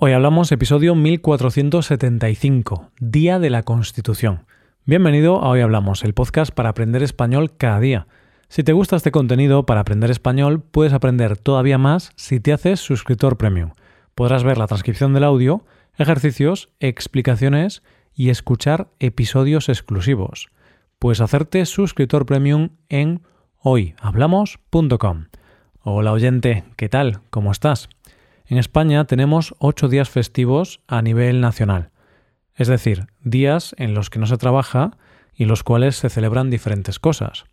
Hoy hablamos episodio 1475, Día de la Constitución. Bienvenido a Hoy Hablamos, el podcast para aprender español cada día. Si te gusta este contenido para aprender español, puedes aprender todavía más si te haces suscriptor premium. Podrás ver la transcripción del audio, ejercicios, explicaciones y escuchar episodios exclusivos. Puedes hacerte suscriptor premium en hoyhablamos.com. Hola oyente, ¿qué tal? ¿Cómo estás? En España tenemos ocho días festivos a nivel nacional, es decir, días en los que no se trabaja y los cuales se celebran diferentes cosas.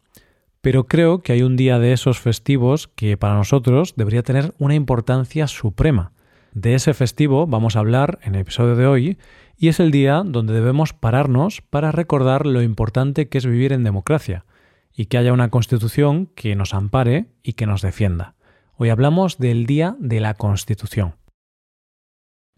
Pero creo que hay un día de esos festivos que para nosotros debería tener una importancia suprema. De ese festivo vamos a hablar en el episodio de hoy y es el día donde debemos pararnos para recordar lo importante que es vivir en democracia y que haya una constitución que nos ampare y que nos defienda. Hoy hablamos del Día de la Constitución.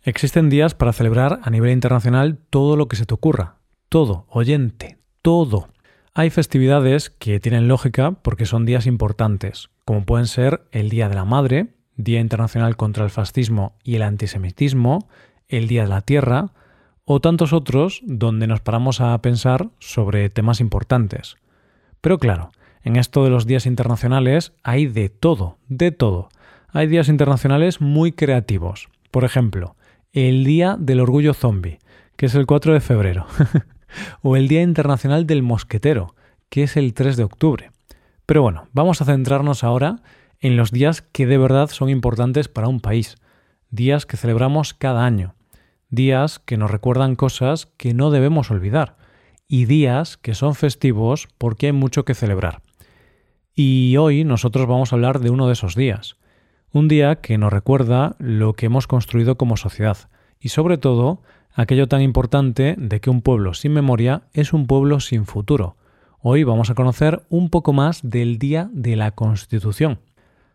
Existen días para celebrar a nivel internacional todo lo que se te ocurra. Todo, oyente, todo. Hay festividades que tienen lógica porque son días importantes, como pueden ser el Día de la Madre, Día Internacional contra el Fascismo y el Antisemitismo, el Día de la Tierra, o tantos otros donde nos paramos a pensar sobre temas importantes. Pero claro, en esto de los días internacionales hay de todo, de todo. Hay días internacionales muy creativos. Por ejemplo, el Día del Orgullo Zombie, que es el 4 de febrero. o el Día Internacional del Mosquetero, que es el 3 de octubre. Pero bueno, vamos a centrarnos ahora en los días que de verdad son importantes para un país. Días que celebramos cada año. Días que nos recuerdan cosas que no debemos olvidar. Y días que son festivos porque hay mucho que celebrar. Y hoy nosotros vamos a hablar de uno de esos días. Un día que nos recuerda lo que hemos construido como sociedad y sobre todo aquello tan importante de que un pueblo sin memoria es un pueblo sin futuro. Hoy vamos a conocer un poco más del Día de la Constitución.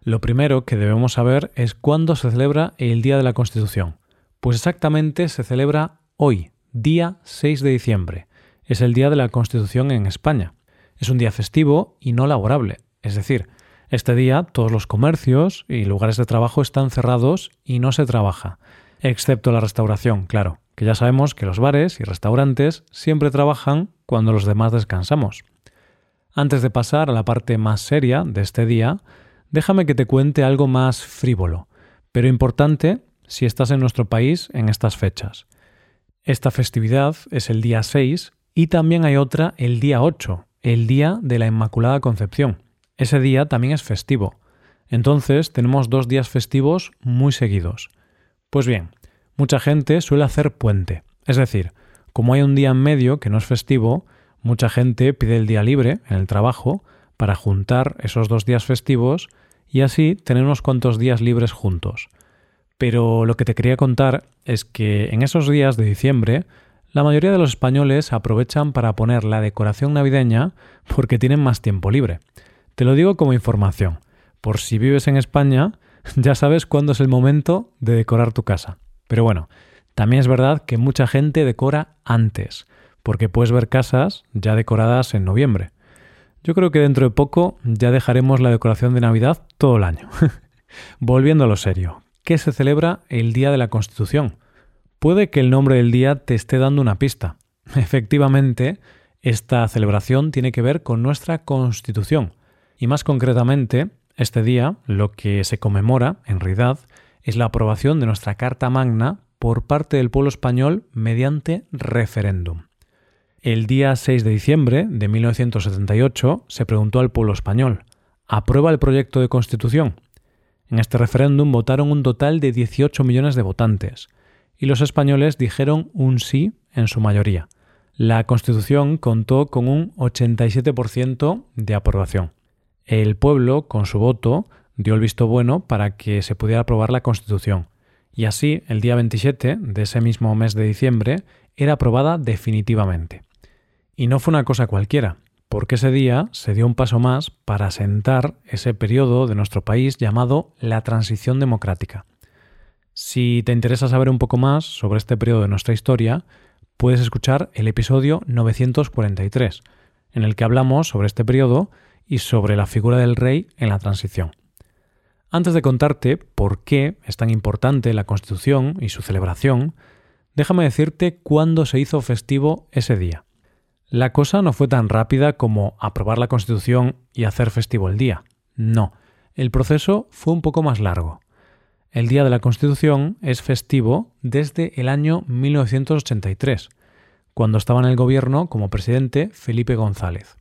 Lo primero que debemos saber es cuándo se celebra el Día de la Constitución. Pues exactamente se celebra hoy, día 6 de diciembre. Es el Día de la Constitución en España. Es un día festivo y no laborable, es decir, este día todos los comercios y lugares de trabajo están cerrados y no se trabaja, excepto la restauración, claro, que ya sabemos que los bares y restaurantes siempre trabajan cuando los demás descansamos. Antes de pasar a la parte más seria de este día, déjame que te cuente algo más frívolo, pero importante si estás en nuestro país en estas fechas. Esta festividad es el día 6 y también hay otra el día 8, el día de la Inmaculada Concepción. Ese día también es festivo. Entonces tenemos dos días festivos muy seguidos. Pues bien, mucha gente suele hacer puente. Es decir, como hay un día en medio que no es festivo, mucha gente pide el día libre en el trabajo para juntar esos dos días festivos y así tener unos cuantos días libres juntos. Pero lo que te quería contar es que en esos días de diciembre la mayoría de los españoles aprovechan para poner la decoración navideña porque tienen más tiempo libre. Te lo digo como información. Por si vives en España, ya sabes cuándo es el momento de decorar tu casa. Pero bueno, también es verdad que mucha gente decora antes, porque puedes ver casas ya decoradas en noviembre. Yo creo que dentro de poco ya dejaremos la decoración de Navidad todo el año. Volviendo a lo serio, ¿qué se celebra el Día de la Constitución? Puede que el nombre del día te esté dando una pista. Efectivamente, esta celebración tiene que ver con nuestra Constitución, y más concretamente, este día lo que se conmemora, en realidad, es la aprobación de nuestra Carta Magna por parte del pueblo español mediante referéndum. El día 6 de diciembre de 1978 se preguntó al pueblo español, ¿aprueba el proyecto de constitución? En este referéndum votaron un total de 18 millones de votantes, y los españoles dijeron un sí en su mayoría. La Constitución contó con un 87% de aprobación. El pueblo, con su voto, dio el visto bueno para que se pudiera aprobar la Constitución. Y así, el día 27 de ese mismo mes de diciembre, era aprobada definitivamente. Y no fue una cosa cualquiera, porque ese día se dio un paso más para asentar ese periodo de nuestro país llamado la transición democrática. Si te interesa saber un poco más sobre este periodo de nuestra historia, puedes escuchar el episodio 943, en el que hablamos sobre este periodo y sobre la figura del rey en la transición. Antes de contarte por qué es tan importante la Constitución y su celebración, déjame decirte cuándo se hizo festivo ese día. La cosa no fue tan rápida como aprobar la Constitución y hacer festivo el día. No, el proceso fue un poco más largo. El Día de la Constitución es festivo desde el año 1983, cuando estaba en el gobierno como presidente Felipe González.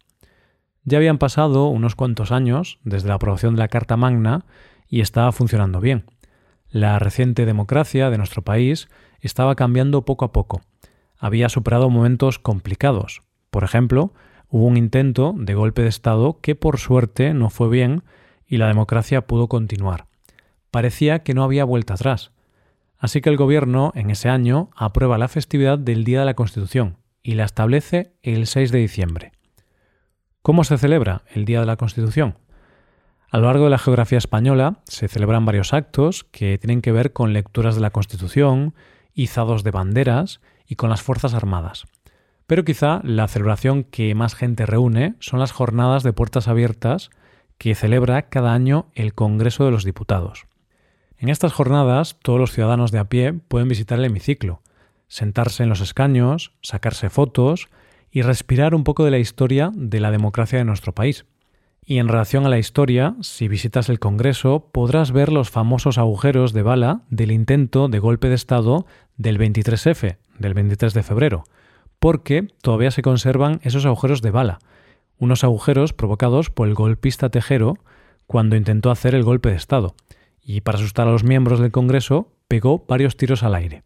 Ya habían pasado unos cuantos años desde la aprobación de la Carta Magna y estaba funcionando bien. La reciente democracia de nuestro país estaba cambiando poco a poco. Había superado momentos complicados. Por ejemplo, hubo un intento de golpe de Estado que por suerte no fue bien y la democracia pudo continuar. Parecía que no había vuelta atrás. Así que el gobierno en ese año aprueba la festividad del Día de la Constitución y la establece el 6 de diciembre. ¿Cómo se celebra el Día de la Constitución? A lo largo de la geografía española se celebran varios actos que tienen que ver con lecturas de la Constitución, izados de banderas y con las Fuerzas Armadas. Pero quizá la celebración que más gente reúne son las jornadas de puertas abiertas que celebra cada año el Congreso de los Diputados. En estas jornadas todos los ciudadanos de a pie pueden visitar el hemiciclo, sentarse en los escaños, sacarse fotos y respirar un poco de la historia de la democracia de nuestro país. Y en relación a la historia, si visitas el Congreso, podrás ver los famosos agujeros de bala del intento de golpe de Estado del 23F, del 23 de febrero, porque todavía se conservan esos agujeros de bala, unos agujeros provocados por el golpista Tejero cuando intentó hacer el golpe de Estado, y para asustar a los miembros del Congreso pegó varios tiros al aire.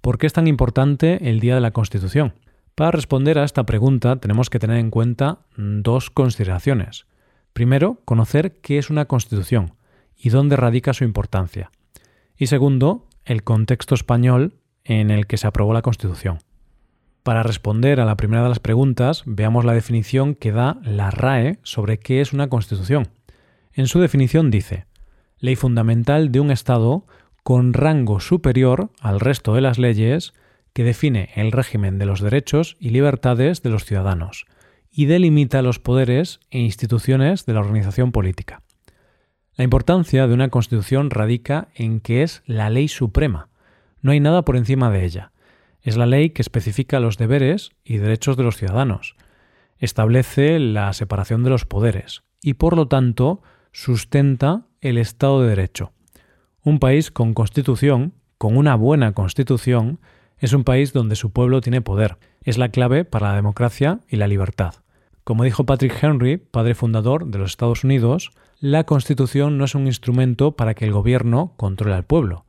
¿Por qué es tan importante el Día de la Constitución? Para responder a esta pregunta tenemos que tener en cuenta dos consideraciones. Primero, conocer qué es una constitución y dónde radica su importancia. Y segundo, el contexto español en el que se aprobó la Constitución. Para responder a la primera de las preguntas, veamos la definición que da la RAE sobre qué es una Constitución. En su definición dice, ley fundamental de un Estado con rango superior al resto de las leyes que define el régimen de los derechos y libertades de los ciudadanos, y delimita los poderes e instituciones de la organización política. La importancia de una constitución radica en que es la ley suprema. No hay nada por encima de ella. Es la ley que especifica los deberes y derechos de los ciudadanos. Establece la separación de los poderes y, por lo tanto, sustenta el Estado de Derecho. Un país con constitución, con una buena constitución, es un país donde su pueblo tiene poder. Es la clave para la democracia y la libertad. Como dijo Patrick Henry, padre fundador de los Estados Unidos, la Constitución no es un instrumento para que el gobierno controle al pueblo.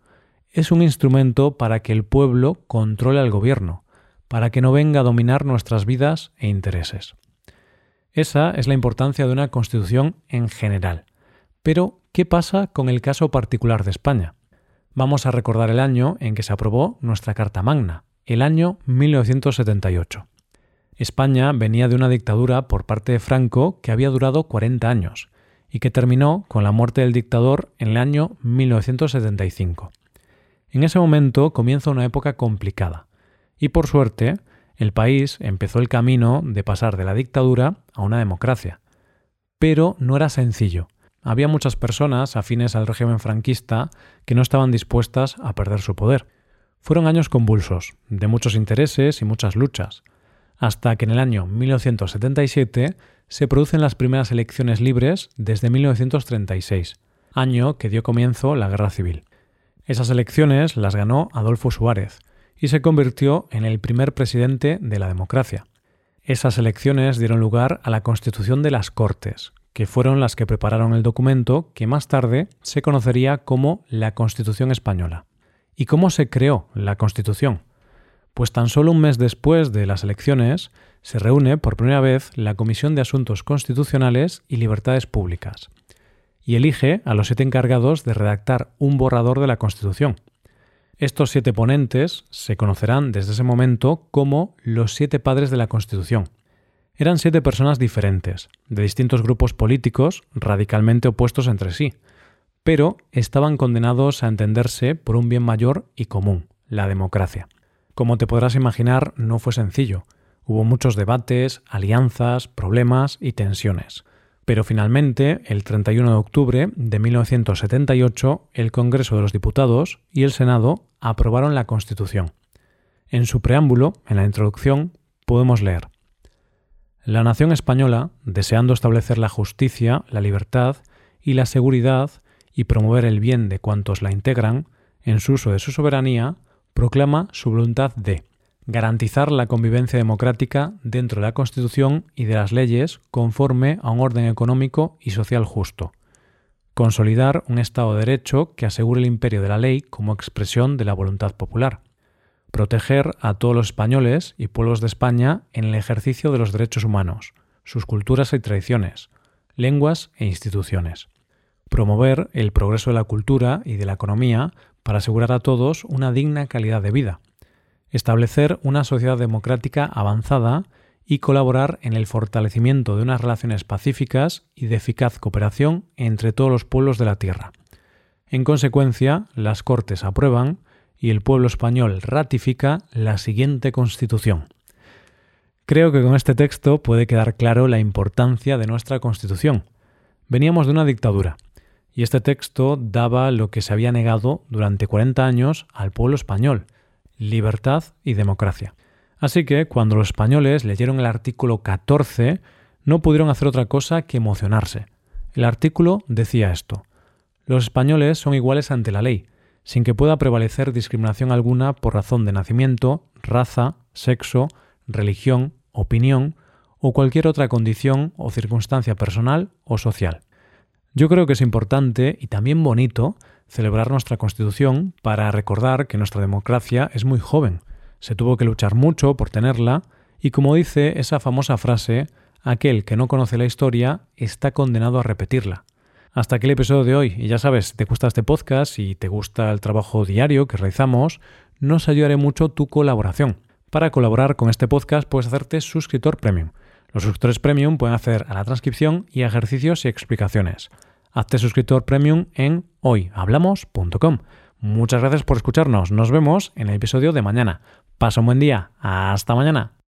Es un instrumento para que el pueblo controle al gobierno, para que no venga a dominar nuestras vidas e intereses. Esa es la importancia de una Constitución en general. Pero, ¿qué pasa con el caso particular de España? Vamos a recordar el año en que se aprobó nuestra Carta Magna, el año 1978. España venía de una dictadura por parte de Franco que había durado 40 años y que terminó con la muerte del dictador en el año 1975. En ese momento comienza una época complicada y por suerte el país empezó el camino de pasar de la dictadura a una democracia. Pero no era sencillo había muchas personas afines al régimen franquista que no estaban dispuestas a perder su poder. Fueron años convulsos, de muchos intereses y muchas luchas, hasta que en el año 1977 se producen las primeras elecciones libres desde 1936, año que dio comienzo la Guerra Civil. Esas elecciones las ganó Adolfo Suárez y se convirtió en el primer presidente de la democracia. Esas elecciones dieron lugar a la constitución de las Cortes, que fueron las que prepararon el documento que más tarde se conocería como la Constitución Española. ¿Y cómo se creó la Constitución? Pues tan solo un mes después de las elecciones se reúne por primera vez la Comisión de Asuntos Constitucionales y Libertades Públicas y elige a los siete encargados de redactar un borrador de la Constitución. Estos siete ponentes se conocerán desde ese momento como los siete padres de la Constitución, eran siete personas diferentes, de distintos grupos políticos radicalmente opuestos entre sí, pero estaban condenados a entenderse por un bien mayor y común, la democracia. Como te podrás imaginar, no fue sencillo. Hubo muchos debates, alianzas, problemas y tensiones. Pero finalmente, el 31 de octubre de 1978, el Congreso de los Diputados y el Senado aprobaron la Constitución. En su preámbulo, en la introducción, podemos leer La nación española, deseando establecer la justicia, la libertad y la seguridad y promover el bien de cuantos la integran, en su uso de su soberanía, proclama su voluntad de garantizar la convivencia democrática dentro de la Constitución y de las leyes conforme a un orden económico y social justo, consolidar un Estado de Derecho que asegure el imperio de la ley como expresión de la voluntad popular, proteger a todos los españoles y pueblos de España en el ejercicio de los derechos humanos, sus culturas y tradiciones, lenguas e instituciones, promover el progreso de la cultura y de la economía para asegurar a todos una digna calidad de vida, establecer una sociedad democrática avanzada y colaborar en el fortalecimiento de unas relaciones pacíficas y de eficaz cooperación entre todos los pueblos de la Tierra. En consecuencia, las Cortes aprueban y el pueblo español ratifica la siguiente Constitución. Creo que con este texto puede quedar claro la importancia de nuestra Constitución. Veníamos de una dictadura, y este texto daba lo que se había negado durante 40 años al pueblo español, libertad y democracia. Así que cuando los españoles leyeron el artículo 14, no pudieron hacer otra cosa que emocionarse. El artículo decía esto. Los españoles son iguales ante la ley, sin que pueda prevalecer discriminación alguna por razón de nacimiento, raza, sexo, religión, opinión o cualquier otra condición o circunstancia personal o social. Yo creo que es importante y también bonito celebrar nuestra Constitución para recordar que nuestra democracia es muy joven. Se tuvo que luchar mucho por tenerla y como dice esa famosa frase, aquel que no conoce la historia está condenado a repetirla. Hasta aquí el episodio de hoy. Y ya sabes, si te gusta este podcast y te gusta el trabajo diario que realizamos, nos ayudaré mucho tu colaboración. Para colaborar con este podcast puedes hacerte suscriptor premium. Los suscriptores premium pueden acceder a la transcripción y ejercicios y explicaciones. Hazte suscriptor premium en hoyhablamos.com. Muchas gracias por escucharnos. Nos vemos en el episodio de mañana. Pasa un buen día. Hasta mañana.